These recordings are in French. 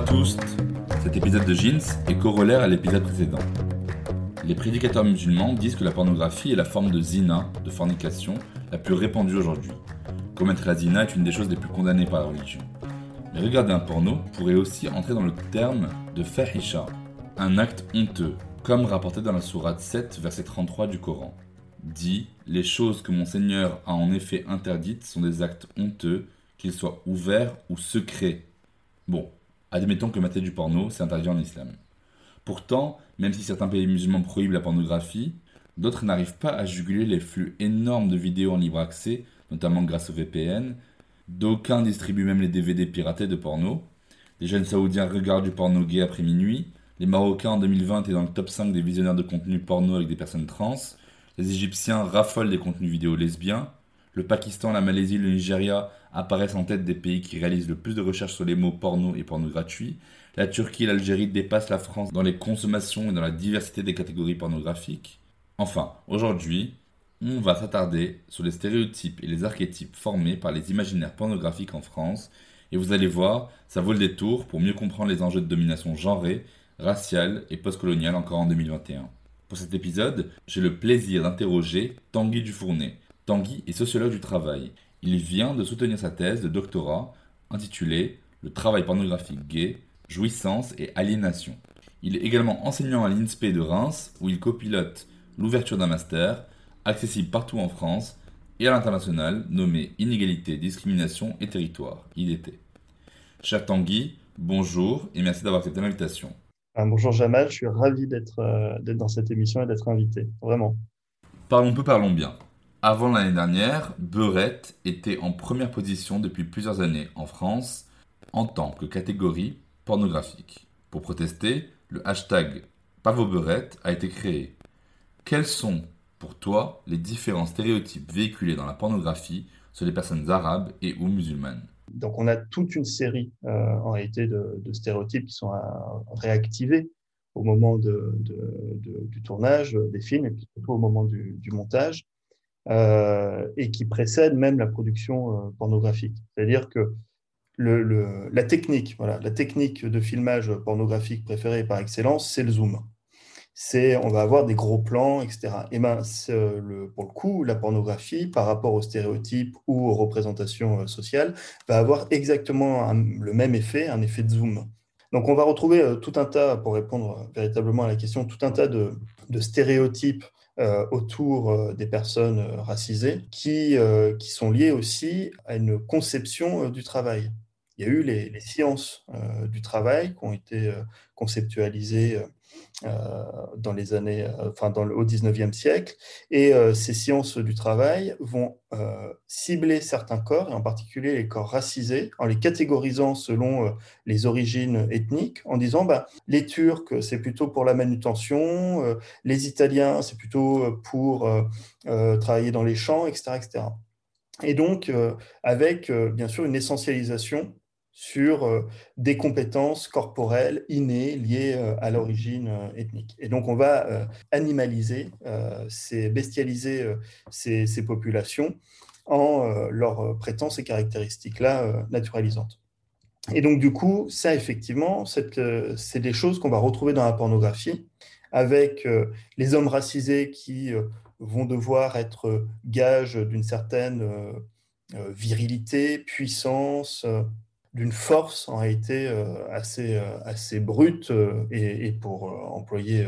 À tous. Cet épisode de Jeans est corollaire à l'épisode précédent. Les prédicateurs musulmans disent que la pornographie est la forme de zina, de fornication, la plus répandue aujourd'hui. Commettre la zina est une des choses les plus condamnées par la religion. Mais regarder un porno pourrait aussi entrer dans le terme de fahisha, un acte honteux, comme rapporté dans la sourate 7, verset 33 du Coran. Dit Les choses que mon Seigneur a en effet interdites sont des actes honteux, qu'ils soient ouverts ou secrets. Bon, admettons que mater du porno, c'est interdit en islam. Pourtant, même si certains pays musulmans prohibent la pornographie, d'autres n'arrivent pas à juguler les flux énormes de vidéos en libre accès, notamment grâce au VPN. D'aucuns distribuent même les DVD piratés de porno. Les jeunes saoudiens regardent du porno gay après minuit. Les Marocains en 2020 étaient dans le top 5 des visionnaires de contenu porno avec des personnes trans. Les Égyptiens raffolent des contenus vidéo lesbiens. Le Pakistan, la Malaisie, le Nigeria apparaissent en tête des pays qui réalisent le plus de recherches sur les mots porno et porno gratuit. La Turquie et l'Algérie dépassent la France dans les consommations et dans la diversité des catégories pornographiques. Enfin, aujourd'hui, on va s'attarder sur les stéréotypes et les archétypes formés par les imaginaires pornographiques en France. Et vous allez voir, ça vaut le détour pour mieux comprendre les enjeux de domination genrée, raciale et postcoloniale encore en 2021. Pour cet épisode, j'ai le plaisir d'interroger Tanguy Dufournet. Tanguy est sociologue du travail. Il vient de soutenir sa thèse de doctorat intitulée Le travail pornographique gay, jouissance et aliénation. Il est également enseignant à l'INSPE de Reims où il copilote l'ouverture d'un master accessible partout en France et à l'international nommé Inégalité, discrimination et territoire, IDT. Cher Tanguy, bonjour et merci d'avoir accepté l'invitation. Ah, bonjour Jamal, je suis ravi d'être euh, d'être dans cette émission et d'être invité, vraiment. Parlons peu, parlons bien. Avant l'année dernière, Beurette était en première position depuis plusieurs années en France en tant que catégorie pornographique. Pour protester, le hashtag Pavobeurette a été créé. Quels sont, pour toi, les différents stéréotypes véhiculés dans la pornographie sur les personnes arabes et ou musulmanes? Donc on a toute une série euh, en réalité de, stéréotypes qui sont à réactiver au moment du tournage des films et puis surtout au moment du montage. Euh, et qui précèdent même la production euh, pornographique. C'est-à-dire que la technique, voilà, la technique de filmage pornographique préférée par excellence, c'est le zoom. C'est, on va avoir des gros plans, etc. Et ben, le, pour le coup, la pornographie, par rapport aux stéréotypes ou aux représentations sociales, va avoir exactement le même effet, un effet de zoom. Donc, on va retrouver euh, tout un tas, pour répondre véritablement à la question, tout un tas de, stéréotypes euh, autour euh, des personnes euh, racisées qui, euh, qui sont liées aussi à une conception euh, du travail. Il y a eu les, les sciences euh, du travail qui ont été conceptualisées dans les années, enfin dans le, au 19e siècle, et ces sciences du travail vont cibler certains corps, et en particulier les corps racisés, en les catégorisant selon les origines ethniques, en disant bah, les Turcs, c'est plutôt pour la manutention, les Italiens, c'est plutôt pour travailler dans les champs, etc. etc. Et donc, avec bien sûr une essentialisation sur euh, des compétences corporelles innées liées euh, à l'origine euh, ethnique. Et donc, on va animaliser, bestialiser ces, ces, populations en leur prêtant ces caractéristiques-là naturalisantes. Et donc, du coup, ça, effectivement, c'est des choses qu'on va retrouver dans la pornographie, avec les hommes racisés qui vont devoir être gages d'une certaine virilité, puissance, d'une force en réalité assez, assez brute et, pour employer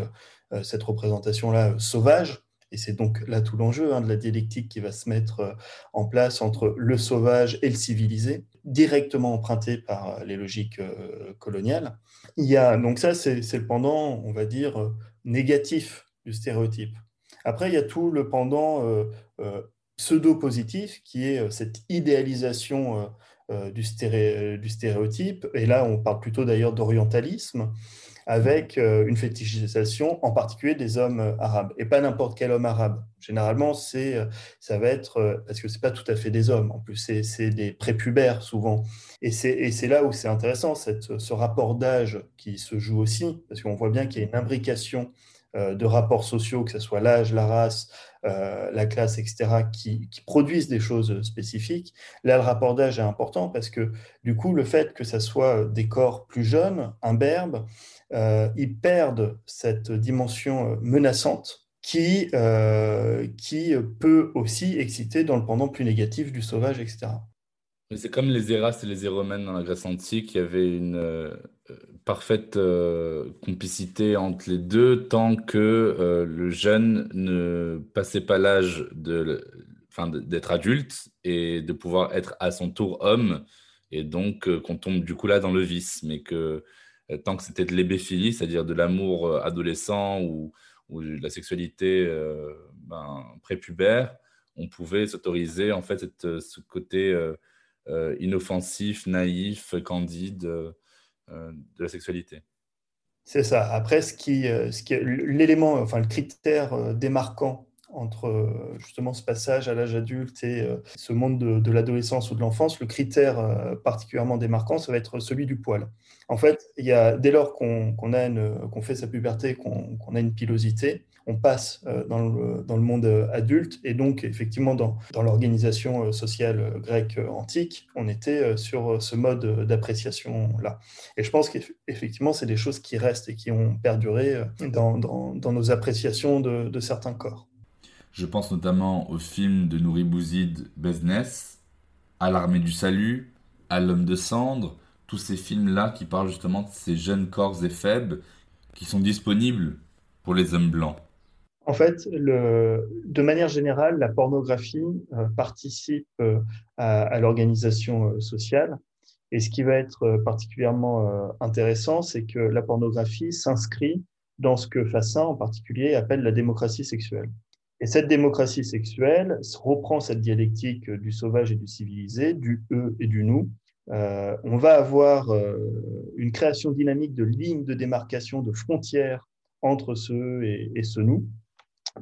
cette représentation-là sauvage. Et c'est donc là tout l'enjeu hein, de la dialectique qui va se mettre en place entre le sauvage et le civilisé, directement emprunté par les logiques coloniales. Il y a, donc ça, c'est le pendant, on va dire, négatif du stéréotype. Après, il y a tout le pendant pseudo-positif qui est cette idéalisation du, stéréotype. Et là, on parle plutôt d'ailleurs d'orientalisme avec une fétichisation, en particulier des hommes arabes, et pas n'importe quel homme arabe. Généralement, c'est, ça va être, parce que c'est pas tout à fait des hommes, en plus, c'est, des prépubères souvent. Et c'est, là où c'est intéressant, cette, ce rapport d'âge qui se joue aussi, parce qu'on voit bien qu'il y a une imbrication euh, de rapports sociaux, que ce soit l'âge, la race, euh, la classe, etc., qui, produisent des choses spécifiques. Là, le rapport d'âge est important parce que du coup, le fait que ce soit des corps plus jeunes, imberbes, euh, ils perdent cette dimension menaçante qui, qui peut aussi exciter dans le pendant plus négatif du sauvage, etc. C'est comme les Eras et les Éromènes dans la Grèce antique, il y avait une euh, parfaite euh, complicité entre les deux tant que euh, le jeune ne passait pas l'âge de, d'être adulte et de pouvoir être à son tour homme, et donc qu'on tombe du coup là dans le vice, mais que tant que c'était de l'ébéphilie, c'est-à-dire de l'amour adolescent ou, ou de la sexualité ben, prépubère, on pouvait s'autoriser en fait ce côté euh, inoffensif, naïf, candide euh, de la sexualité. C'est ça. Après, ce qui, euh, ce qui l'élément, enfin le critère démarquant entre justement ce passage à l'âge adulte et ce monde de, l'adolescence ou de l'enfance, le critère particulièrement démarquant, ça va être celui du poil. En fait, il y a, dès lors qu'on qu'on fait sa puberté, qu'on a une pilosité, on passe euh, dans le, monde euh, adulte et donc effectivement dans, l'organisation euh, sociale grecque antique, on était sur ce mode d'appréciation-là. Et je pense qu'effectivement, c'est des choses qui restent et qui ont perduré dans, nos appréciations de, de, certains corps. Je pense notamment au film de Nouri Bouzid, Business, à l'Armée du Salut, à L'Homme de Cendre, tous ces films-là qui parlent justement de ces jeunes corps et faibles qui sont disponibles pour les hommes blancs. En fait, de manière générale, la pornographie euh, participe euh, à, l'organisation euh, sociale. Et ce qui va être particulièrement intéressant, c'est que la pornographie s'inscrit dans ce que Fassin en particulier appelle la démocratie sexuelle. Et cette démocratie sexuelle reprend cette dialectique du sauvage et du civilisé, du eux et du nous. on va avoir une création dynamique de lignes de démarcation, de frontières entre ce et, et ce nous.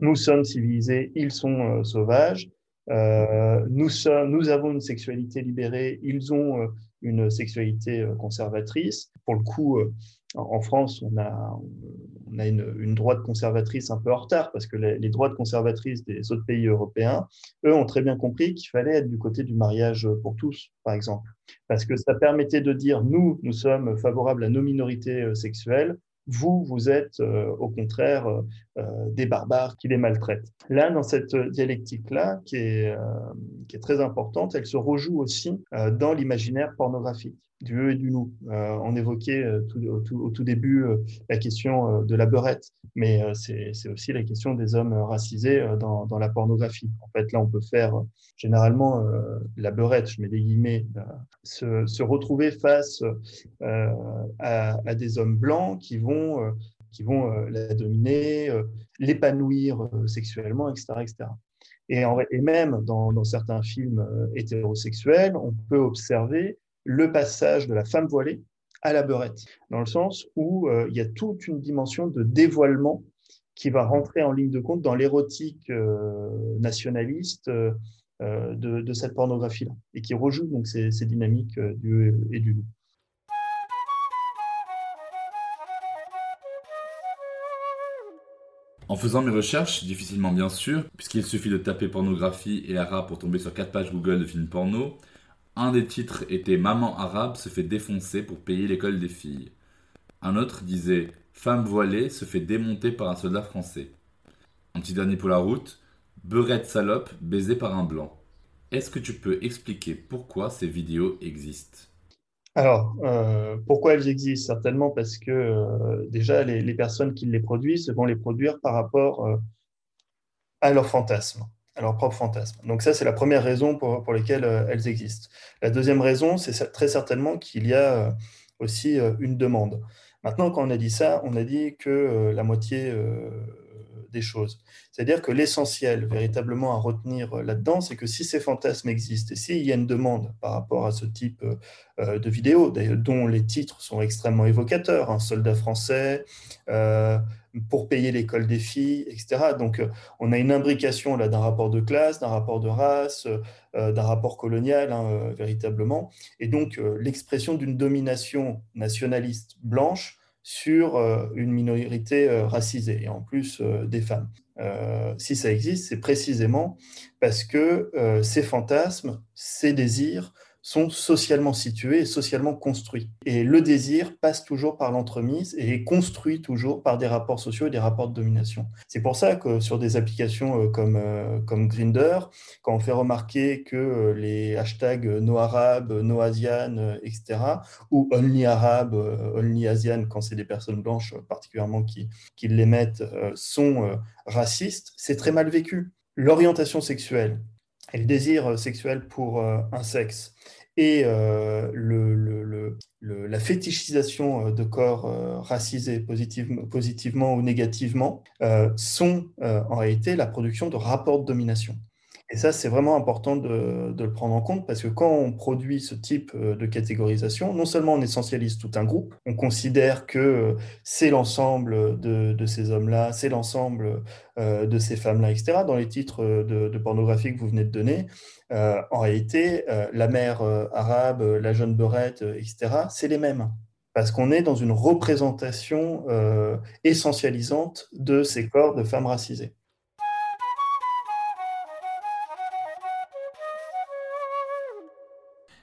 Nous sommes civilisés, ils sont euh, sauvages. Euh, nous, sommes, nous avons une sexualité libérée, ils ont euh, une sexualité conservatrice. Pour le coup, en France, on a, une, droite conservatrice un peu en retard parce que les, droites conservatrices des autres pays européens, eux, ont très bien compris qu'il fallait être du côté du mariage pour tous, par exemple. Parce que ça permettait de dire, nous, nous sommes favorables à nos minorités sexuelles, vous, vous êtes euh, au contraire euh, euh, des barbares qui les maltraitent. Là, dans cette dialectique-là, qui, est, qui est très importante, elle se rejoue aussi dans l'imaginaire pornographique du eux et du nous. on évoquait au, tout, début la question de la beurette, mais c'est aussi la question des hommes racisés dans, la pornographie. En fait, là, on peut faire généralement la beurette, je mets des guillemets, se, retrouver face à, des hommes blancs qui vont, euh, qui vont euh, la dominer, euh, l'épanouir sexuellement, etc. etc. Et, même dans, certains films hétérosexuels, on peut observer le passage de la femme voilée à la beurette, dans le sens où il y a toute une dimension de dévoilement qui va rentrer en ligne de compte dans l'érotique nationaliste de, de, cette pornographie-là, et qui rejoue donc ces, dynamiques du et du loup. En faisant mes recherches, difficilement bien sûr, puisqu'il suffit de taper pornographie et ara pour tomber sur quatre pages Google de films porno, Un des titres était Maman arabe se fait défoncer pour payer l'école des filles. Un autre disait Femme voilée se fait démonter par un soldat français. Un petit dernier pour la route Beurette salope baisée par un blanc. Est-ce que tu peux expliquer pourquoi ces vidéos existent? Alors, euh, pourquoi elles existent? Certainement parce que euh, déjà, les, personnes qui les produisent vont les produire par rapport euh, à leur fantasme, leur propre fantasme. Donc ça, c'est la première raison pour, pour lesquelles elles existent. La deuxième raison, c'est très certainement qu'il y a aussi une demande. Maintenant, quand on a dit ça, on a dit que la moitié des choses. C'est-à-dire que l'essentiel véritablement à retenir euh, là-dedans, c'est que si ces fantasmes existent et s'il y a une demande par rapport à ce type euh, de vidéos, dont les titres sont extrêmement évocateurs, un soldat français, euh, pour payer l'école des filles, etc. Donc on a une imbrication là d'un rapport de classe, d'un rapport de race, d'un rapport colonial, hein, véritablement, et donc l'expression d'une domination nationaliste blanche sur euh, une minorité euh, racisée, et en plus euh, des femmes. si ça existe, c'est précisément parce que ces fantasmes, ces désirs sont socialement situés et socialement construits. Et le désir passe toujours par l'entremise et est construit toujours par des rapports sociaux et des rapports de domination. C'est pour ça que sur des applications euh, comme, euh, comme Grinder, quand on fait remarquer que euh, les hashtags no arabe, no asian, etc., ou only arabe, only asian, quand c'est des personnes blanches particulièrement qui, qui les mettent, sont racistes, c'est très mal vécu. L'orientation sexuelle, et le désir sexuel pour un sexe et euh, la fétichisation euh, de corps euh, racisés positivement ou négativement sont en réalité la production de rapports de domination. Et ça, c'est vraiment important de, le prendre en compte parce que quand on produit ce type euh, de catégorisation, non seulement on essentialise tout un groupe, on considère que euh, c'est l'ensemble de, ces hommes-là, c'est l'ensemble euh, de ces femmes-là, etc. Dans les titres de, pornographie que vous venez de donner, en réalité, la mère arabe, la jeune beurette, etc., c'est les mêmes parce qu'on est dans une représentation essentialisante de ces corps de femmes racisées.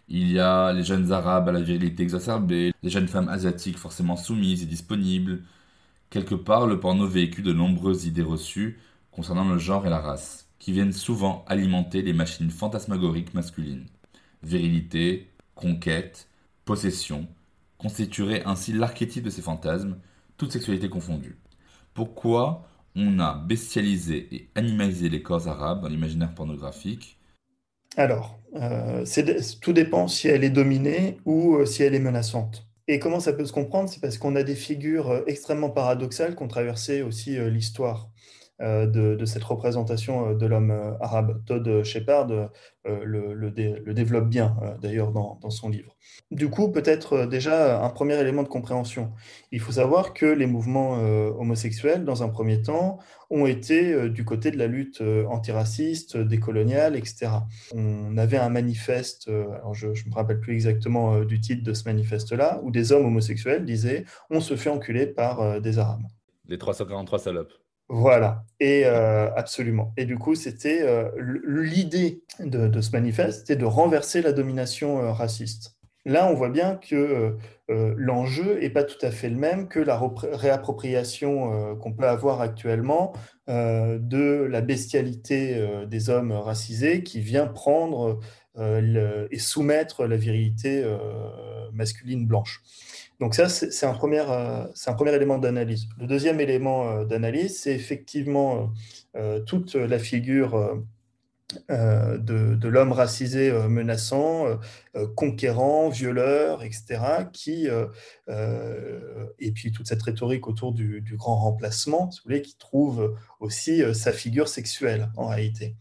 Il y a les jeunes arabes à la virilité exacerbée, les jeunes femmes asiatiques forcément soumises et disponibles. Quelque part, le porno véhicule de nombreuses idées reçues concernant le genre et la race, qui viennent souvent alimenter les machines fantasmagoriques masculines. Virilité, conquête, possession, constitueraient ainsi l'archétype de ces fantasmes, toute sexualité confondue. Pourquoi on a bestialisé et animalisé les corps arabes dans l'imaginaire pornographique alors, euh, tout dépend si elle est dominée ou euh, si elle est menaçante. Et comment ça peut se comprendre? C'est parce qu'on a des figures euh, extrêmement paradoxales qui ont traversé aussi l'histoire. Euh, de, cette représentation euh, de l'homme euh, arabe. Todd Shepard le, développe bien, d'ailleurs, dans, son livre. Du coup, peut-être déjà un premier élément de compréhension. Il faut savoir que les mouvements homosexuels, dans un premier temps, ont été du côté de la lutte antiraciste, décoloniale, etc. On avait un manifeste, alors je ne me rappelle plus exactement du titre de ce manifeste-là, où des hommes homosexuels disaient « on se fait enculer par des Arabes ». Les 343 salopes. Voilà, et euh, absolument. Et du coup, c'était euh, l'idée de, ce manifeste, c'était de renverser la domination euh, raciste. Là, on voit bien que l'enjeu n'est pas tout à fait le même que la réappropriation qu'on peut avoir actuellement de la bestialité des hommes racisés qui vient prendre et soumettre la virilité masculine blanche. Donc ça, c'est un, premier, euh, un élément d'analyse. Le deuxième élément euh, d'analyse, c'est effectivement euh, toute la figure de, l'homme racisé menaçant, conquérant, violeur, etc., qui, et puis toute cette rhétorique autour du, du, grand remplacement, si vous voulez, qui trouve aussi sa figure sexuelle en réalité.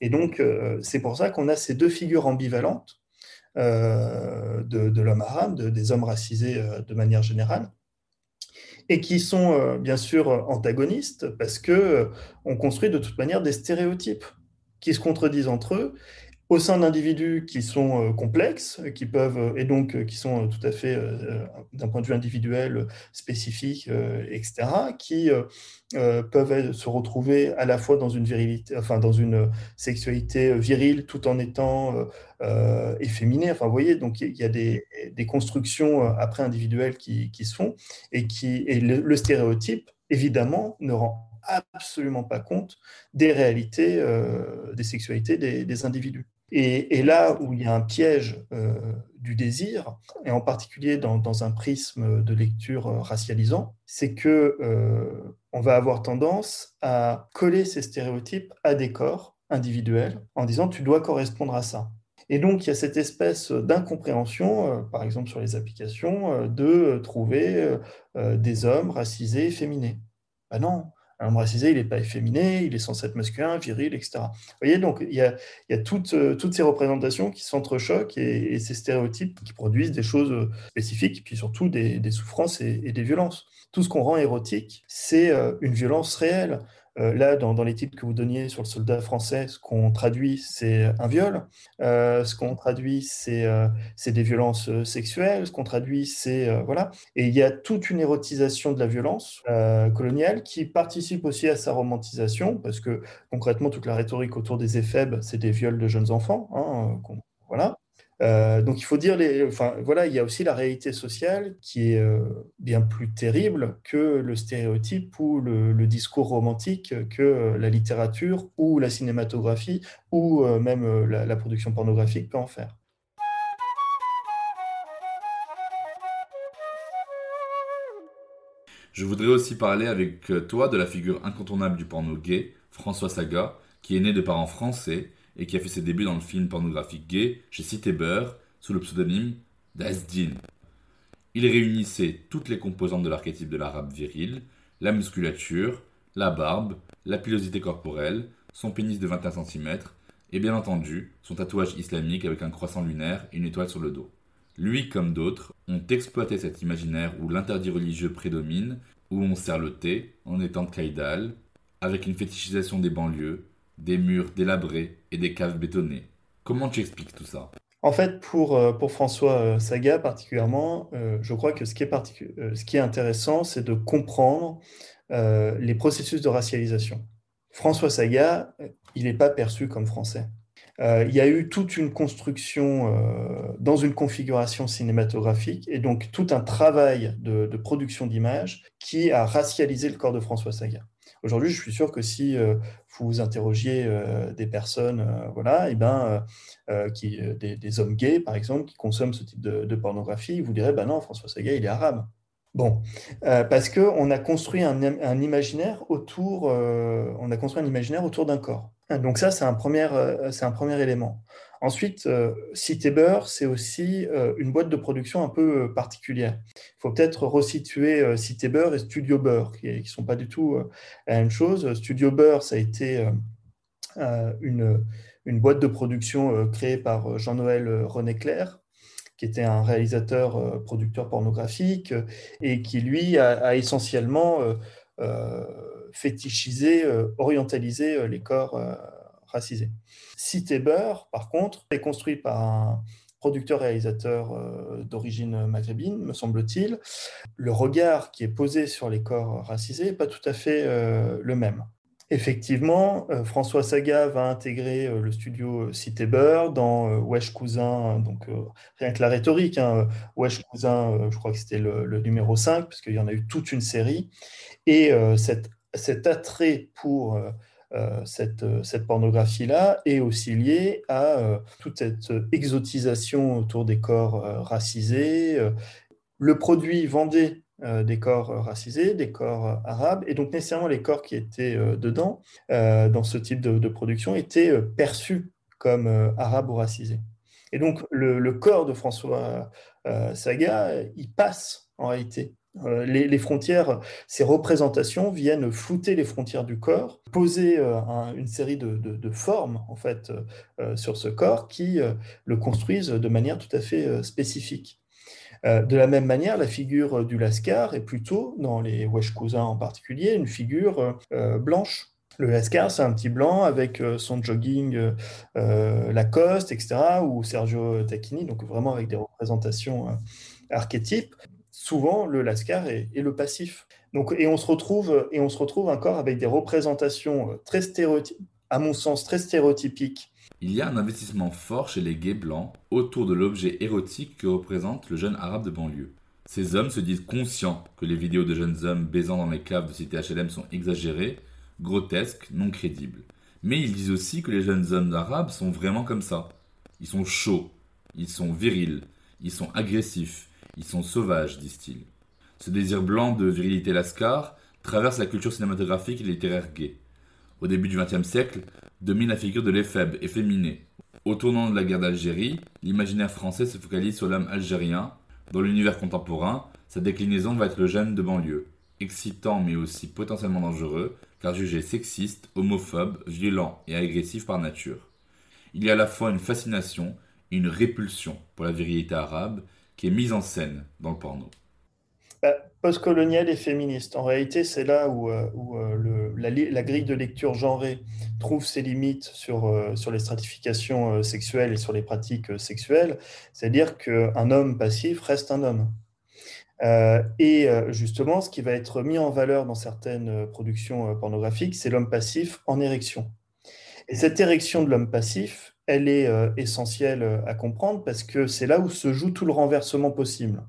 Et donc, c'est pour ça qu'on a ces deux figures ambivalentes euh, de, l'homme arabe, des hommes racisés euh, de manière générale, et qui sont euh, bien sûr antagonistes parce que on construit de toute manière des stéréotypes qui se contredisent entre eux au sein d'individus qui sont euh, complexes, qui peuvent et donc qui sont tout à fait d'un point de vue individuel spécifique, etc., qui peuvent se retrouver à la fois dans une virilité, enfin dans une sexualité virile tout en étant efféminée. Enfin, vous voyez, donc il y a des, constructions après individuelles qui, qui se font et qui et le stéréotype évidemment ne rend absolument pas compte des réalités, euh, des sexualités des, individus. Et, là où il y a un piège euh, du désir, et en particulier dans, un prisme de lecture racialisant, c'est que euh, on va avoir tendance à coller ces stéréotypes à des corps individuels en disant tu dois correspondre à ça. Et donc, il y a cette espèce d'incompréhension, par exemple sur les applications, de trouver des hommes racisés et féminés. Ben non, homme racisé, il n'est pas efféminé, il est censé être masculin, viril, etc. Vous voyez, donc il y a, toutes, euh, toutes, ces représentations qui s'entrechoquent et, et, ces stéréotypes qui produisent des choses euh, spécifiques, puis surtout des, souffrances et, des violences. Tout ce qu'on rend érotique, c'est euh, une violence réelle. Euh, là, dans, les titres que vous donniez sur le soldat français, ce qu'on traduit, c'est un viol. Euh, ce qu'on traduit, c'est euh, des violences sexuelles. Ce qu'on traduit, c'est... voilà. Et il y a toute une érotisation de la violence coloniale qui participe aussi à sa romantisation, parce que concrètement, toute la rhétorique autour des éphèbes, c'est des viols de jeunes enfants. Hein, voilà. Euh, donc il faut dire, enfin voilà, il y a aussi la réalité sociale qui est euh, bien plus terrible que le stéréotype ou le, discours romantique que euh, la littérature ou la cinématographie ou même la, production pornographique peut en faire. Je voudrais aussi parler avec toi de la figure incontournable du porno gay, François Saga, qui est né de parents français et qui a fait ses débuts dans le film pornographique gay chez Cité sous le pseudonyme d'Asdin. Il réunissait toutes les composantes de l'archétype de l'arabe viril, la musculature, la barbe, la pilosité corporelle, son pénis de 21 cm et bien entendu son tatouage islamique avec un croissant lunaire et une étoile sur le dos. Lui comme d'autres ont exploité cet imaginaire où l'interdit religieux prédomine, où on sert le thé en étant de Kaïdal, avec une fétichisation des banlieues, des murs délabrés et des caves bétonnées. Comment tu expliques tout ça? En fait, pour, euh, François euh, Saga particulièrement, euh, je crois que ce qui est, ce qui est intéressant, c'est de comprendre les processus de racialisation. François Saga, il n'est pas perçu comme français. il y a eu toute une construction dans une configuration cinématographique et donc tout un travail de, de production d'images qui a racialisé le corps de François Saga. Aujourd'hui, je suis sûr que si euh, vous interrogiez euh, des personnes, euh, voilà, et eh ben, qui, des, hommes gays, par exemple, qui consomment ce type de, pornographie, vous diraient, ben non, François Saga, il est arabe. Bon, parce qu'on a construit un, imaginaire autour, on a construit un imaginaire autour d'un corps. Donc ça, c'est un c'est un premier élément. Ensuite, euh, Cité Beurre, c'est aussi euh, une boîte de production un peu euh, particulière. Il faut peut-être resituer Cité Beurre et Studio Beurre, qui ne sont pas du tout la même chose. Studio Beurre, ça a été une, boîte de production créée par Jean-Noël René Clair, qui était un réalisateur, producteur pornographique, et qui, lui, a essentiellement fétichisé, orientalisé les corps racisés. Cité Beurre, par contre, est construit par un producteur-réalisateur euh, d'origine maghrébine, me semble-t-il. Le regard qui est posé sur les corps racisés n'est pas tout à fait euh, le même. Effectivement, euh, François Saga va intégrer le studio Cité Beurre dans Wesh Cousin, donc rien que la rhétorique, hein, Wesh Cousin, je crois que c'était le, numéro 5, parce qu'il y en a eu toute une série, et cet, attrait pour cette, euh, cette pornographie-là est aussi liée à euh, toute cette exotisation autour des corps racisés. Le produit vendait des corps racisés, des corps arabes, et donc nécessairement les corps qui étaient dedans, dans ce type de, production, étaient perçus comme arabes ou racisés. Et donc le, le corps de François Saga, il passe en réalité euh, les, frontières, ces représentations viennent flouter les frontières du corps, poser euh, une série de, formes en fait euh, sur ce corps qui le construisent de manière tout à fait spécifique. de la même manière, la figure du Lascar est plutôt, dans les Wesh cousins en particulier, une figure blanche. Le Lascar, c'est un petit blanc avec son jogging Lacoste, etc., ou Sergio Tacchini, donc vraiment avec des représentations archétypes. Souvent, le Lascar est, le passif. Donc, et on se retrouve et on se retrouve encore avec des représentations très stéréotypes, à mon sens très stéréotypiques il y a un investissement fort chez les gays blancs autour de l'objet érotique que représente le jeune arabe de banlieue. Ces hommes se disent conscients que les vidéos de jeunes hommes baisant dans les caves de cité HLM sont exagérées, grotesques, non crédibles. Mais ils disent aussi que les jeunes hommes arabes sont vraiment comme ça. Ils sont chauds, ils sont virils, ils sont agressifs, ils sont sauvages, disent-ils. Ce désir blanc de virilité lascar traverse la culture cinématographique et littéraire gay. Au début du XXe siècle, domine la figure de l'éphèbe, efféminé. Au tournant de la guerre d'Algérie, l'imaginaire français se focalise sur l'homme algérien. Dans l'univers contemporain, sa déclinaison va être le jeune de banlieue, excitant mais aussi potentiellement dangereux, car jugé sexiste, homophobe, violent et agressif par nature. Il y a à la fois une fascination et une répulsion pour la virilité arabe qui est mise en scène dans le porno. Bah, postcolonial et féministe. En réalité, c'est là où, euh, euh, la, grille de lecture genrée trouve ses limites sur, euh, sur les stratifications sexuelles et sur les pratiques sexuelles. C'est-à-dire qu'un homme passif reste un homme. et justement, ce qui va être mis en valeur dans certaines productions pornographiques, c'est l'homme passif en érection. Et cette érection de l'homme passif, elle est essentielle à comprendre parce que c'est là où se joue tout le renversement possible.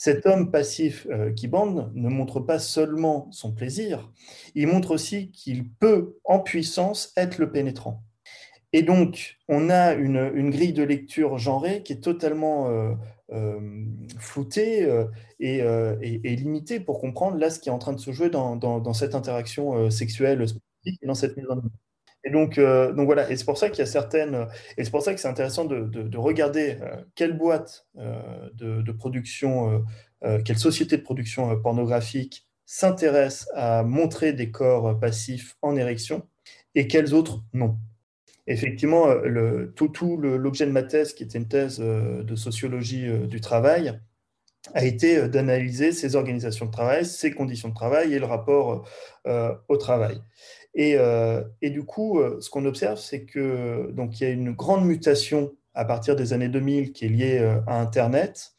Cet homme passif euh, qui bande ne montre pas seulement son plaisir, il montre aussi qu'il peut, en puissance, être le pénétrant. Et donc, on a une, grille de lecture genrée qui est totalement euh, euh, floutée et, limitée pour comprendre là ce qui est en train de se jouer dans, cette interaction sexuelle spécifique et dans cette mise en. Et donc, euh, donc voilà, et c'est pour ça qu'il y a certaines, et c'est pour ça que c'est intéressant de, de, regarder euh, quelle boîte euh, de, de, production, quelle société de production pornographique s'intéresse à montrer des corps passifs en érection et quelles autres non. Effectivement, tout, tout l'objet de ma thèse, qui était une thèse de sociologie du travail, a été d'analyser ces organisations de travail, ces conditions de travail et le rapport au travail. Euh, et, du coup, euh, ce qu'on observe, c'est que donc il y a une grande mutation à partir des années 2000 qui est liée euh, à Internet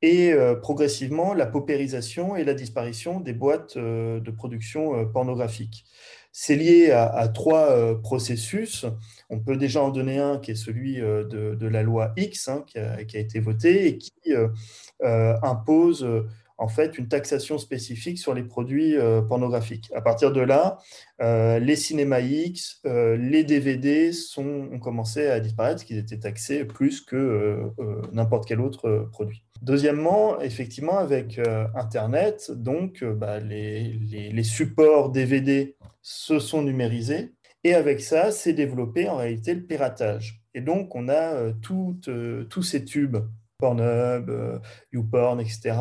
et progressivement la paupérisation et la disparition des boîtes de production pornographique. C'est lié à, trois processus. On peut déjà en donner un qui est celui de, la loi X hein, qui, a, qui, a, été votée et qui impose en fait une taxation spécifique sur les produits euh, pornographiques. À partir de là, euh, les cinémas X, euh, les DVD ont commencé à disparaître, qu'ils étaient taxés plus que n'importe quel autre produit. Deuxièmement, effectivement, avec Internet, donc bah, les, supports DVD se sont numérisés. Et avec ça, s'est développé en réalité le piratage. Et donc, on a tous ces tubes, Pornhub, YouPorn, etc.,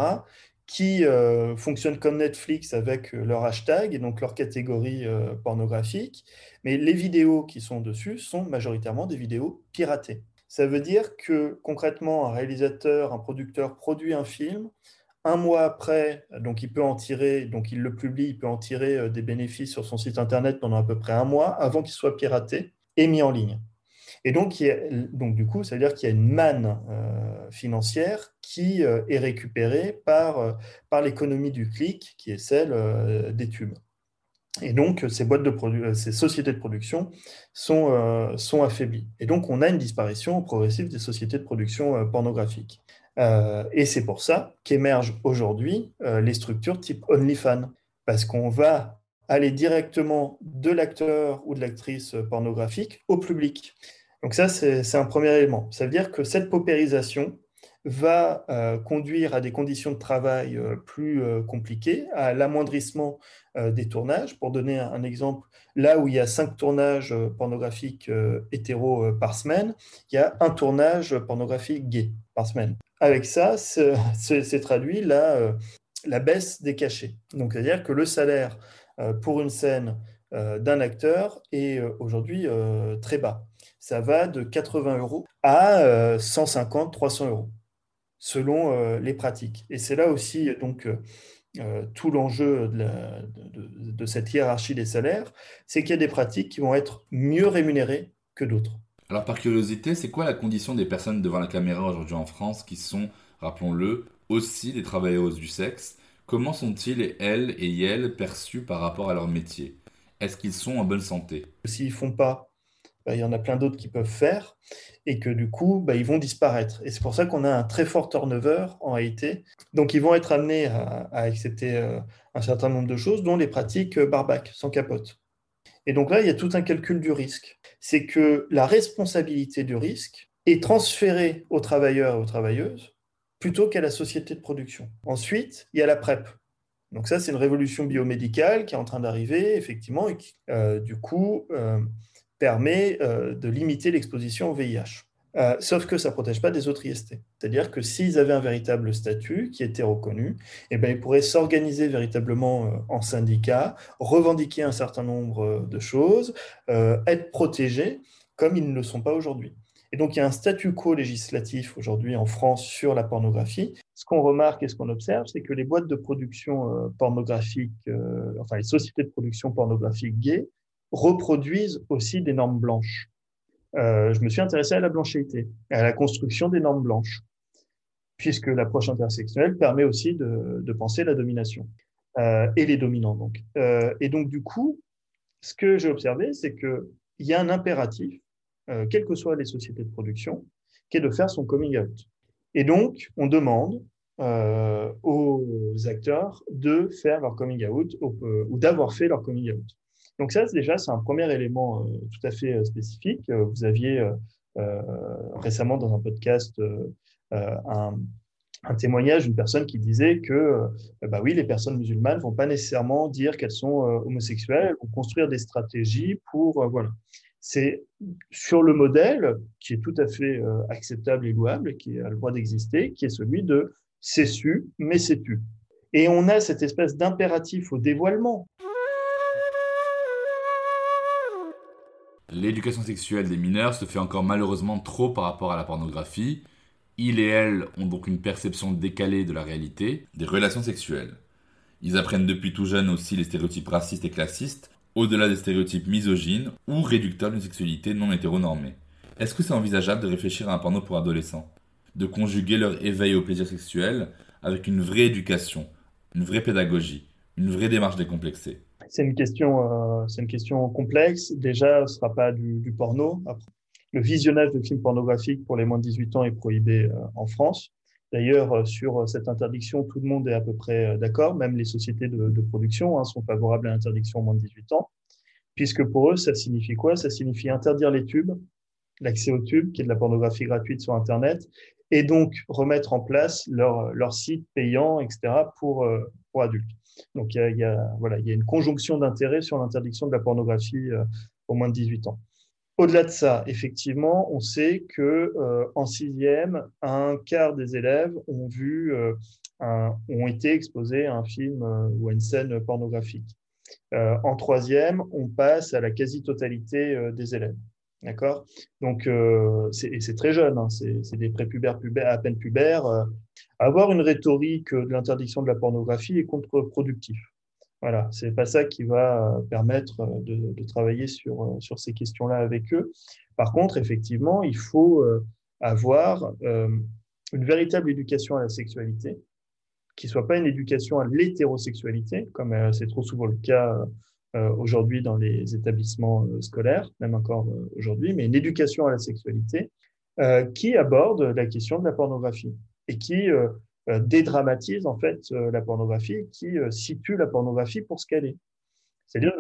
qui euh, fonctionnent comme Netflix avec euh, leur hashtag et donc leur catégorie euh, pornographique, mais les vidéos qui sont dessus sont majoritairement des vidéos piratées. Ça veut dire que concrètement, un réalisateur, un producteur produit un film, un mois après, donc il peut en tirer, donc il le publie, il peut en tirer des bénéfices sur son site internet pendant à peu près un mois avant qu'il soit piraté et mis en ligne. Et donc, donc du coup, ça veut dire qu'il y a une manne euh, financière qui euh, est récupérée par, euh, par l'économie du clic, qui est celle des tubes. Et donc, ces, boîtes de ces sociétés de production sont, sont affaiblies. Et donc, on a une disparition progressive des sociétés de production pornographiques. et c'est pour ça qu'émergent aujourd'hui les structures type OnlyFans, parce qu'on va aller directement de l'acteur ou de l'actrice pornographique au public. Donc ça, c'est un premier élément. Ça veut dire que cette paupérisation va euh, conduire à des conditions de travail euh, plus euh, compliquées, à l'amoindrissement des tournages. Pour donner un, exemple, là où il y a cinq tournages pornographiques hétéros par semaine, il y a un tournage pornographique gay par semaine. Avec ça, c'est traduit la, la baisse des cachets. Donc, c'est-à-dire que le salaire pour une scène d'un acteur est aujourd'hui très bas ça va de 80 euros à 150, euh, 300 euros, selon euh, les pratiques. Et c'est là aussi donc tout l'enjeu de, de, cette hiérarchie des salaires, c'est qu'il y a des pratiques qui vont être mieux rémunérées que d'autres. Alors par curiosité, c'est quoi la condition des personnes devant la caméra aujourd'hui en France qui sont, rappelons-le, aussi des travailleuses du sexe? Comment sont-ils, elles et elles, perçus par rapport à leur métier? Est-ce qu'ils sont en bonne santé? S'ils font pas, bah, il y en a plein d'autres qui peuvent faire et que du coup, bah, ils vont disparaître. Et c'est pour ça qu'on a un très fort turnover en réalité. Donc, ils vont être amenés à, accepter euh, un certain nombre de choses, dont les pratiques euh, barbac, sans capote. Et donc là, il y a tout un calcul du risque. C'est que la responsabilité du risque est transférée aux travailleurs et aux travailleuses plutôt qu'à la société de production. Ensuite, il y a la PrEP. Donc ça, c'est une révolution biomédicale qui est en train d'arriver, effectivement, et qui, euh, du coup, permet euh, de limiter l'exposition au VIH. Euh, sauf que ça ne protège pas des autres IST. C'est-à-dire que s'ils avaient un véritable statut qui était reconnu, eh ben, ils pourraient s'organiser véritablement euh, en syndicat, revendiquer un certain nombre de choses, être protégés comme ils ne le sont pas aujourd'hui. Et donc, il y a un statu quo législatif aujourd'hui en France sur la pornographie. Ce qu'on remarque et ce qu'on observe, c'est que les boîtes de production pornographique, enfin les sociétés de production pornographique gays, reproduisent aussi des normes blanches. Euh, je me suis intéressé à la blanchité, à la construction des normes blanches, puisque l'approche intersexuelle permet aussi de, penser la domination euh, et les dominants. Donc. Euh, et donc, du coup, ce que j'ai observé, c'est qu'il y a un impératif, quelles que soient les sociétés de production, qui est de faire son coming out. Et donc, on demande aux acteurs de faire leur coming out ou d'avoir fait leur coming out. Donc ça, déjà, c'est un premier élément euh, tout à fait euh, spécifique. Euh, vous aviez récemment dans un podcast un, témoignage d'une personne qui disait que bah oui, les personnes musulmanes vont pas nécessairement dire qu'elles sont homosexuelles, elles vont construire des stratégies pour voilà. C'est sur le modèle qui est tout à fait acceptable et louable, qui a le droit d'exister, qui est celui de c'est su, mais c'est tu. Et on a cette espèce d'impératif au dévoilement. L'éducation sexuelle des mineurs se fait encore malheureusement trop par rapport à la pornographie. Ils et elles ont donc une perception décalée de la réalité des relations sexuelles. Ils apprennent depuis tout jeune aussi les stéréotypes racistes et classistes, au-delà des stéréotypes misogynes ou réducteurs d'une sexualité non hétéronormée. Est-ce que c'est envisageable de réfléchir à un porno pour adolescents? De conjuguer leur éveil au plaisir sexuel avec une vraie éducation, une vraie pédagogie, une vraie démarche décomplexée c'est une question, euh, c'est une question complexe. Déjà, ce sera pas du, porno. le visionnage de films pornographiques pour les moins de 18 ans est prohibé euh, en France. D'ailleurs, euh, sur cette interdiction, tout le monde est à peu près d'accord. Même les sociétés de, production hein, sont favorables à l'interdiction aux moins de 18 ans, puisque pour eux, ça signifie quoi? Ça signifie interdire les tubes, l'accès aux tubes, qui est de la pornographie gratuite sur Internet, et donc remettre en place leur, leur site payant, etc., pour, pour adultes. Donc il y a, voilà, il y a une conjonction d'intérêts sur l'interdiction de la pornographie euh, au moins de 18 ans. Au-delà de ça, effectivement, on sait que euh, en sixième, un quart des élèves ont vu, euh, ont été exposés à un film ou à une scène pornographique. en troisième, on passe à la quasi-totalité des élèves. D'accord? Donc, c'est très jeune, hein, c'est des prépubères à peine pubères. Avoir une rhétorique de l'interdiction de la pornographie est contre-productif. Voilà, c'est pas ça qui va permettre de, travailler sur, sur ces questions-là avec eux. Par contre, effectivement, il faut euh, avoir euh, une véritable éducation à la sexualité, qui soit pas une éducation à l'hétérosexualité, comme euh, c'est trop souvent le cas aujourd'hui dans les établissements scolaires, même encore aujourd'hui, mais une éducation à la sexualité qui aborde la question de la pornographie et qui euh, euh, dédramatise en fait euh, la pornographie, qui situe la pornographie pour ce qu'elle est. C'est-à-dire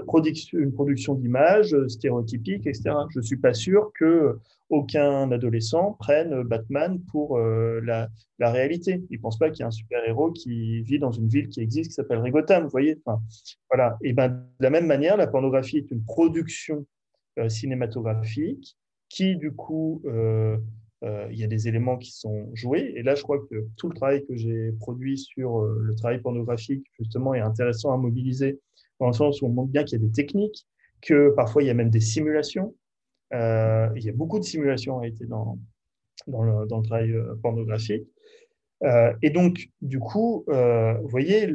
une production, d'images stéréotypiques, etc. Je ne suis pas sûr que aucun adolescent prenne Batman pour la, réalité. Il ne pense pas qu'il y a un super-héros qui vit dans une ville qui existe, qui s'appelle Gotham, vous voyez enfin, voilà. Et ben, de la même manière, la pornographie est une production cinématographique qui, du coup, il y a des éléments qui sont joués. Et là, je crois que tout le travail que j'ai produit sur euh, le travail pornographique, justement, est intéressant à mobiliser, dans le sens où on montre bien qu'il y a des techniques, que parfois il y a même des simulations. Euh, il y a beaucoup de simulations a été dans, dans, le, dans le travail pornographique. et donc, du coup, vous voyez,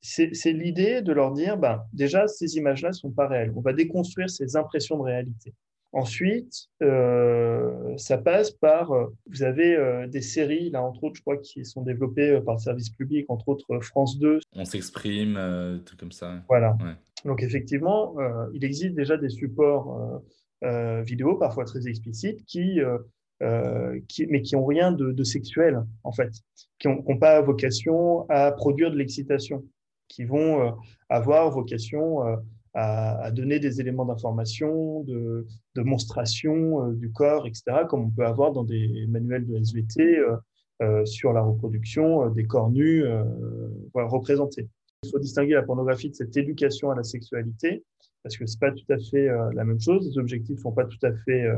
c'est l'idée de leur dire, ben, déjà, ces images-là ne sont pas réelles. On va déconstruire ces impressions de réalité. Ensuite, euh, ça passe par, euh, vous avez euh, des séries, là, entre autres, je crois, qui sont développées par le service public, entre autres France 2. On s'exprime, tout comme ça. Voilà. Ouais. Donc, effectivement, il existe déjà des supports vidéo, parfois très explicites, qui, qui mais qui n'ont rien de, de, sexuel, en fait, qui n'ont pas vocation à produire de l'excitation, qui vont avoir vocation à, donner des éléments d'information, de, de, monstration euh, du corps, etc., comme on peut avoir dans des manuels de SVT euh, euh, sur la reproduction des corps nus représentés. Il faut distinguer la pornographie de cette éducation à la sexualité, parce que c'est pas tout à fait la même chose, les objectifs sont pas tout à fait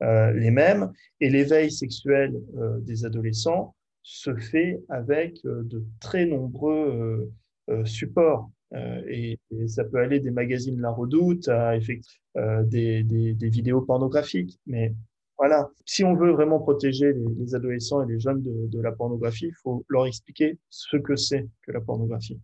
les mêmes, et l'éveil sexuel des adolescents se fait avec de très nombreux supports euh, et, ça peut aller des magazines La Redoute à euh, des, vidéos pornographiques. Mais voilà, si on veut vraiment protéger les, adolescents et les jeunes de, la pornographie, il faut leur expliquer ce que c'est que la pornographie.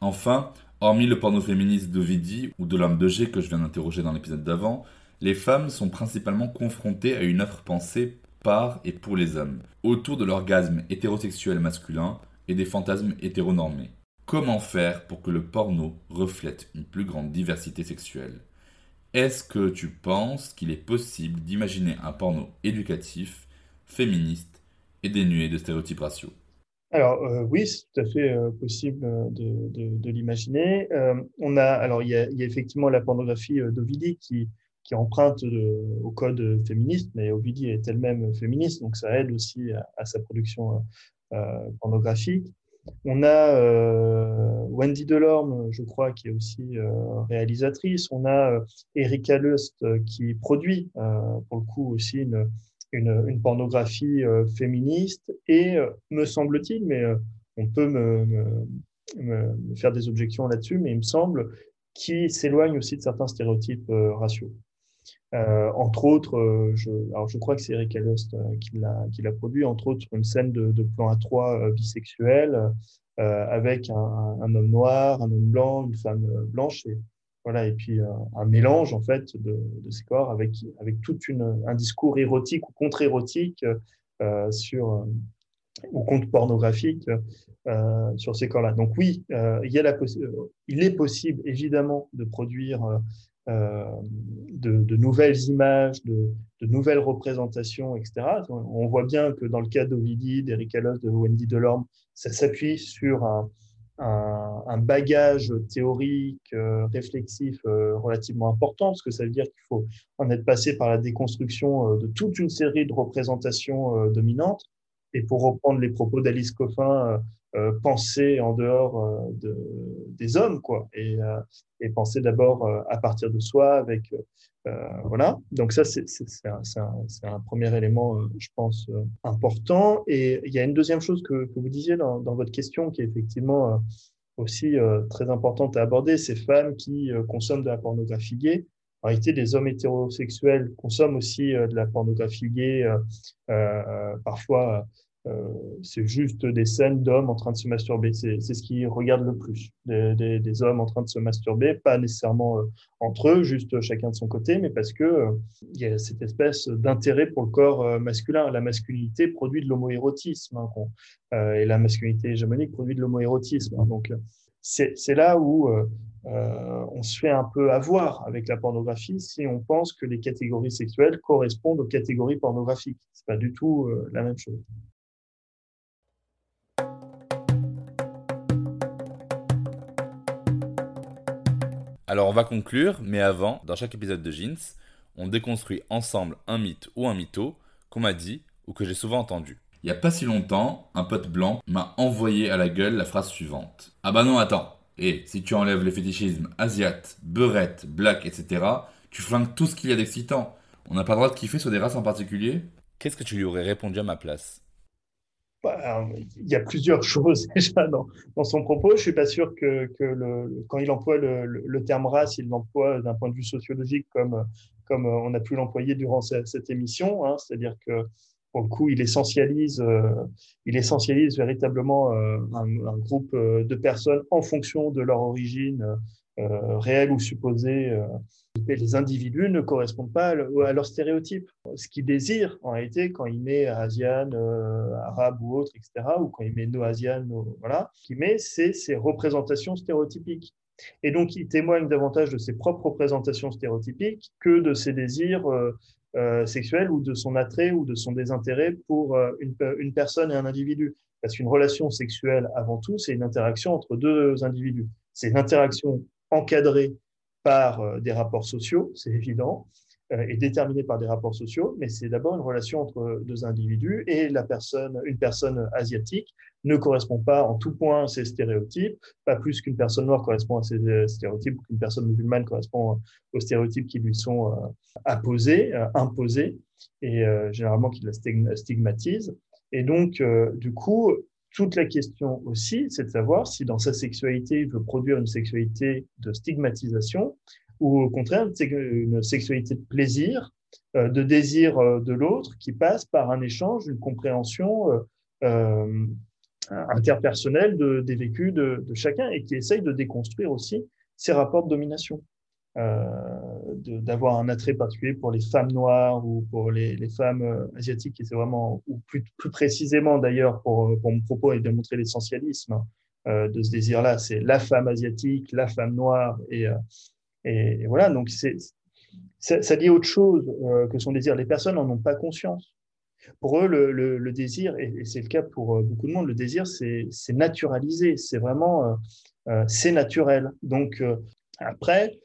Enfin, hormis le porno féministe d'Ovidie ou de l'homme de G que je viens d'interroger dans l'épisode d'avant, les femmes sont principalement confrontées à une offre pensée par et pour les hommes, autour de l'orgasme hétérosexuel masculin et des fantasmes hétéronormés. Comment faire pour que le porno reflète une plus grande diversité sexuelle? Est-ce que tu penses qu'il est possible d'imaginer un porno éducatif, féministe et dénué de stéréotypes raciaux? Alors euh, oui, c'est tout à fait euh, possible euh, de, l'imaginer. il y a, effectivement la pornographie d'Ovidie qui qui emprunte au code féministe, mais Ovidie est elle-même féministe, donc ça aide aussi à, sa production euh, pornographique. On a euh, Wendy Delorme, je crois, qui est aussi euh, réalisatrice. On a Erika Lust qui produit, pour le coup, aussi une, une, pornographie féministe. Et me semble-t-il, mais on peut me, faire des objections là-dessus, mais il me semble qui s'éloigne aussi de certains stéréotypes raciaux. Euh, entre autres, euh, je, crois que c'est Eric Alost euh, qui l'a produit, entre autres une scène de, plan à trois bisexuel avec un, homme noir, un homme blanc, une femme blanche, et voilà, et puis un mélange en fait de, ces corps avec avec tout un discours érotique ou contre-érotique sur ou contre pornographique sur ces corps-là. Donc oui, il est possible évidemment de produire euh, de, nouvelles images, de, nouvelles représentations, etc. On voit bien que dans le cas d'Ovidie, d'Eric Allos, de Wendy Delorme, ça s'appuie sur un, bagage théorique, euh, réflexif euh, relativement important, parce que ça veut dire qu'il faut en être passé par la déconstruction de toute une série de représentations dominantes. Et pour reprendre les propos d'Alice Coffin, penser en dehors euh, de, des hommes, quoi, et, euh, penser d'abord à partir de soi, avec voilà. Donc ça, c'est un, premier élément, je pense, important. Et il y a une deuxième chose que, vous disiez dans, votre question, qui est effectivement aussi très importante à aborder, ces femmes qui consomment de la pornographie gay. En réalité, les hommes hétérosexuels consomment aussi de la pornographie gay, parfois euh, c'est juste des scènes d'hommes en train de se masturber. C'est ce qu'ils regardent le plus. Des, hommes en train de se masturber, pas nécessairement euh, entre eux, juste chacun de son côté, mais parce que euh, il y a cette espèce d'intérêt pour le corps masculin. La masculinité produit de l'homoérotisme, hein, et la masculinité hégémonique produit de l'homoérotisme. Hein. donc, c'est là où on se fait un peu avoir avec la pornographie si on pense que les catégories sexuelles correspondent aux catégories pornographiques. C'est pas du tout la même chose. Alors on va conclure, mais avant, dans chaque épisode de Jeans, on déconstruit ensemble un mythe ou un mytho qu'on m'a dit ou que j'ai souvent entendu. Il y a pas si longtemps, un pote blanc m'a envoyé à la gueule la phrase suivante. Ah bah non, attends. Et si tu enlèves les fétichismes asiates, beurette, black, etc., tu flingues tout ce qu'il y a d'excitant. On n'a pas le droit de kiffer sur des races en particulier? Qu'est-ce que tu lui aurais répondu à ma place? Il y a plusieurs choses déjà dans, son propos. Je suis pas sûr que, quand il emploie le, terme race, il l'emploie d'un point de vue sociologique comme, comme on a pu l'employer durant cette, émission. Hein. C'est-à-dire que pour le coup, il essentialise, il essentialise véritablement un, groupe de personnes en fonction de leur origine réelle ou supposée. Les individus ne correspondent pas à leurs stéréotypes. Ce qu'ils désirent, en réalité, quand il met Asian, arabe ou autre, etc., ou quand il met no-Asian, voilà, ce qu'il met, c'est ces représentations stéréotypiques. Et donc, il témoigne davantage de ses propres représentations stéréotypiques que de ses désirs euh, euh, sexuels ou de son attrait ou de son désintérêt pour euh, une, une, personne et un individu. Parce qu'une relation sexuelle, avant tout, c'est une interaction entre deux individus. C'est une encadrée par des rapports sociaux, c'est évident, est déterminée par des rapports sociaux, mais c'est d'abord une relation entre deux individus et la personne, une personne asiatique ne correspond pas en tout point à ces stéréotypes, pas plus qu'une personne noire correspond à ces stéréotypes ou qu'une personne musulmane correspond aux stéréotypes qui lui sont euh, apposés, euh, imposés, et euh, généralement qui la stigmatisent. Et donc, du coup, toute la question aussi, c'est de savoir si dans sa sexualité, il veut produire une sexualité de stigmatisation ou au contraire une sexualité de plaisir, de désir de l'autre qui passe par un échange, une compréhension interpersonnel de, des vécus de, chacun et qui essaye de déconstruire aussi ces rapports de domination. Euh, d'avoir un attrait particulier pour les femmes noires ou pour les, les femmes euh, asiatiques, et c'est vraiment, ou plus, plus précisément d'ailleurs pour, pour mon propos et de montrer l'essentialisme euh, de ce désir-là, c'est la femme asiatique, la femme noire, et, et, voilà, donc c'est, ça, dit autre chose que son désir. Les personnes n'en ont pas conscience. Pour eux, le, désir, et, c'est le cas pour euh, beaucoup de monde, le désir, c'est naturalisé, c'est vraiment, euh, euh, c'est naturel. Donc, après,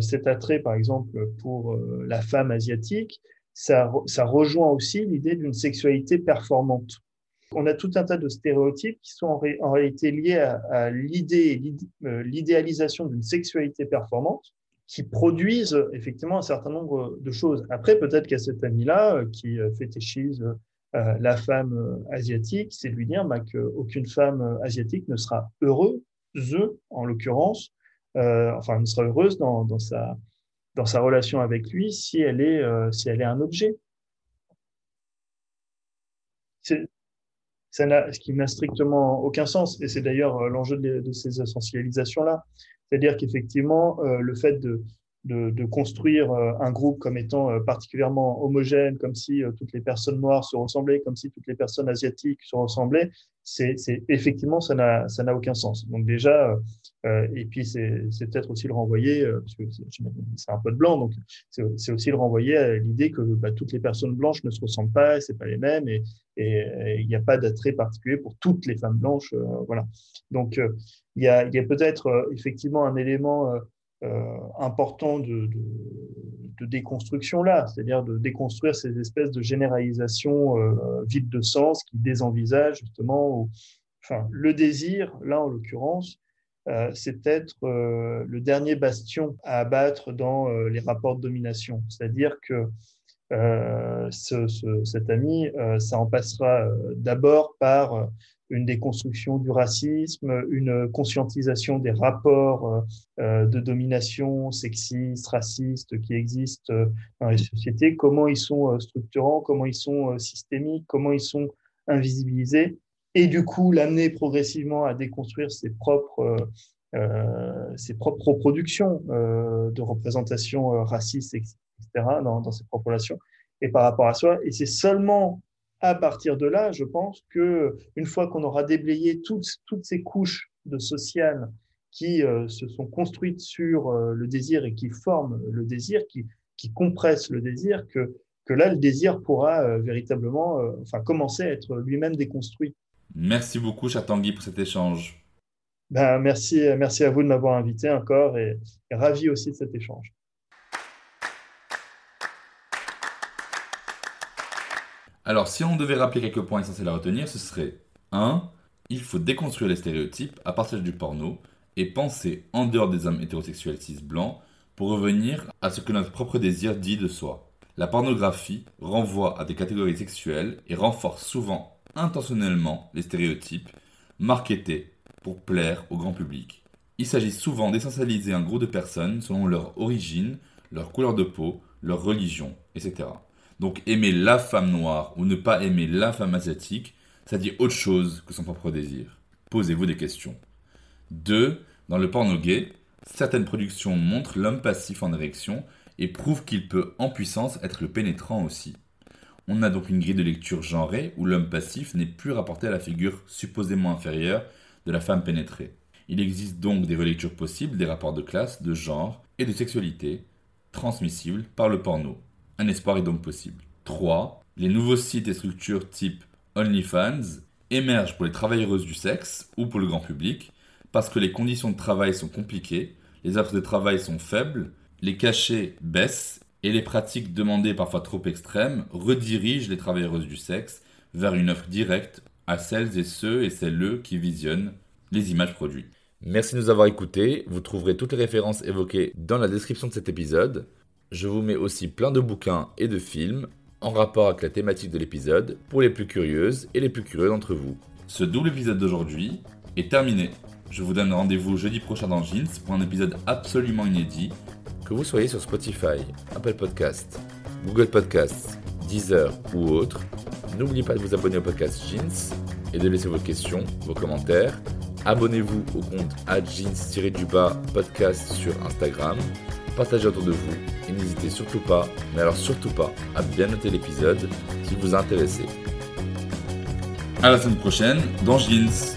cet attrait, par exemple, pour la femme asiatique, ça, ça rejoint aussi l'idée d'une sexualité performante. On a tout un tas de stéréotypes qui sont en, réalité liés à, à l'idée, l'idéalisation d'une sexualité performante qui produisent effectivement un certain nombre de choses. Après, peut-être qu'à cet ami-là euh, qui euh, fétichise euh, la femme asiatique, c'est lui dire bah, qu'aucune femme asiatique ne sera heureuse, en l'occurrence, enfin, ne sera heureuse dans, sa, dans sa relation avec lui si elle est, si elle est un objet. Ça n'a, ce qui n'a strictement aucun sens, et c'est d'ailleurs l'enjeu de, ces essentialisations-là. C'est-à-dire qu'effectivement, euh, le fait de, de, construire euh, un groupe comme étant euh, particulièrement homogène, comme si toutes les personnes noires se ressemblaient, comme si toutes les personnes asiatiques se ressemblaient, c'est effectivement ça n'a aucun sens. Donc déjà, euh, et puis c'est peut-être aussi le renvoyer, parce que c'est un peu de blanc, donc c'est aussi le renvoyer à l'idée que bah, toutes les personnes blanches ne se ressemblent pas, c'est pas les mêmes, et il n'y a pas d'attrait particulier pour toutes les femmes blanches, voilà. Donc il y a, a peut-être effectivement un élément euh, important de, de, déconstruction là, c'est-à-dire de déconstruire ces espèces de généralisations euh, vides de sens qui désenvisagent justement, enfin, le désir, là en l'occurrence, euh, c'est peut-être le dernier bastion à abattre dans les rapports de domination. C'est-à-dire que ce, cet ami, ça en passera d'abord par une déconstruction du racisme, une conscientisation des rapports euh, euh, de domination sexiste, raciste qui existent euh, dans les sociétés, comment ils sont structurants, comment ils sont systémiques, comment ils sont invisibilisés, et du coup l'amener progressivement à déconstruire ses propres, ses propres reproductions de représentation raciste, etc., dans, ses propres relations, et par rapport à soi. Et c'est seulement à partir de là, je pense que une fois qu'on aura déblayé toutes, toutes ces couches de social qui euh, se sont construites sur euh, le désir et qui forment le désir, qui, qui compressent le désir, que, que là, le désir pourra euh, véritablement enfin, commencer à être lui-même déconstruit. Merci beaucoup, cher Tanguy, pour cet échange. Ben, merci, merci à vous de m'avoir invité encore et, et ravi aussi de cet échange. Alors, si on devait rappeler quelques points essentiels à retenir, ce serait 1. Il faut déconstruire les stéréotypes à partir du porno et penser en dehors des hommes hétérosexuels cis blancs pour revenir à ce que notre propre désir dit de soi. La pornographie renvoie à des catégories sexuelles et renforce souvent intentionnellement les stéréotypes marketés pour plaire au grand public. Il s'agit souvent d'essentialiser un groupe de personnes selon leur origine, leur couleur de peau, leur religion, etc. Donc aimer la femme noire ou ne pas aimer la femme asiatique, ça dit autre chose que son propre désir. Posez-vous des questions. 2. Dans le porno gay, certaines productions montrent l'homme passif en érection et prouvent qu'il peut en puissance être le pénétrant aussi. On a donc une grille de lecture genrée où l'homme passif n'est plus rapporté à la figure supposément inférieure de la femme pénétrée. Il existe donc des relectures possibles des rapports de classe, de genre et de sexualité transmissibles par le porno. Un espoir est donc possible. 3. Les nouveaux sites et structures type OnlyFans émergent pour les travailleuses du sexe ou pour le grand public parce que les conditions de travail sont compliquées, les offres de travail sont faibles, les cachets baissent et les pratiques demandées parfois trop extrêmes redirigent les travailleuses du sexe vers une offre directe à celles et ceux et celles qui visionnent les images produites. Merci de nous avoir écoutés. Vous trouverez toutes les références évoquées dans la description de cet épisode. Je vous mets aussi plein de bouquins et de films en rapport avec la thématique de l'épisode pour les plus curieuses et les plus curieux d'entre vous. Ce double épisode d'aujourd'hui est terminé. Je vous donne rendez-vous jeudi prochain dans Jeans pour un épisode absolument inédit. Que vous soyez sur Spotify, Apple Podcasts, Google Podcasts, Deezer ou autre, n'oubliez pas de vous abonner au podcast Jeans et de laisser vos questions, vos commentaires Abonnez-vous au compte jeans-du-bas podcast sur Instagram. Partagez autour de vous et n'hésitez surtout pas, mais alors surtout pas, à bien noter l'épisode si vous a intéressé. À la semaine prochaine dans Jeans.